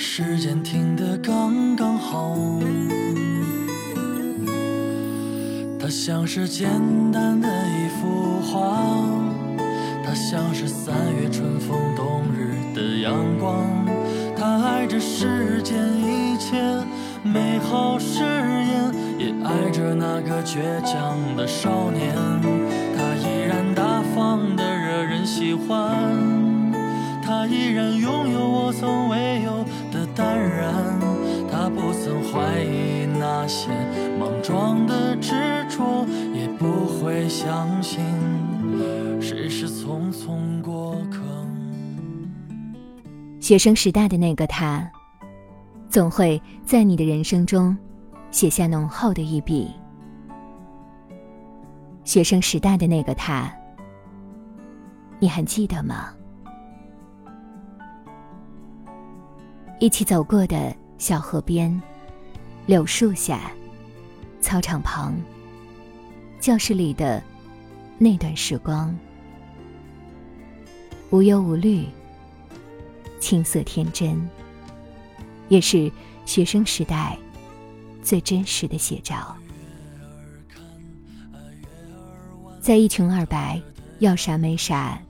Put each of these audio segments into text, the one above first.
时间停得刚刚好。它像是简单的一幅画，它像是三月春风冬日的阳光，它爱着世间一切美好誓言，也爱着那个倔强的少年。它依然大方的惹人喜欢，它依然拥有我从未有淡然，他不曾怀疑那些莽撞的执着。也不会相信谁是匆匆过客。学生时代的那个他，总会在你的人生中写下浓厚的一笔。学生时代的那个他，你还记得吗？一起走过的小河边、柳树下、操场旁。教室里的那段时光，无忧无虑，青涩天真，也是学生时代最真实的写照。在一穷二白、要啥没啥、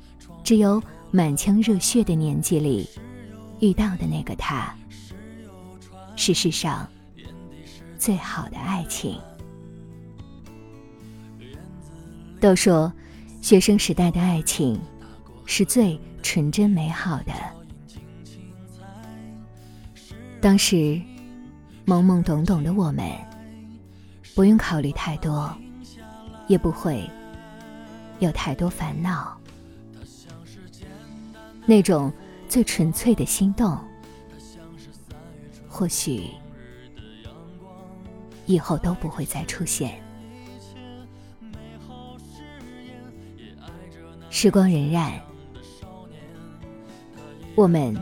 只有满腔热血的年纪里，遇到的那个他，是世上最好的爱情。都说，学生时代的爱情是最纯真美好的。当时懵懵懂懂的我们，不用考虑太多，也不会有太多烦恼。那种最纯粹的心动，或许以后都不会再出现。时光荏苒，我们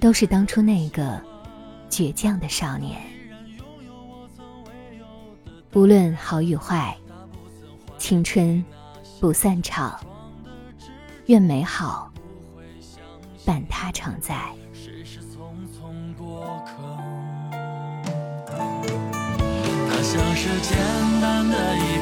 都是当初那个倔强的少年。无论好与坏，青春不散场，愿美好伴他常在。它像是简单的一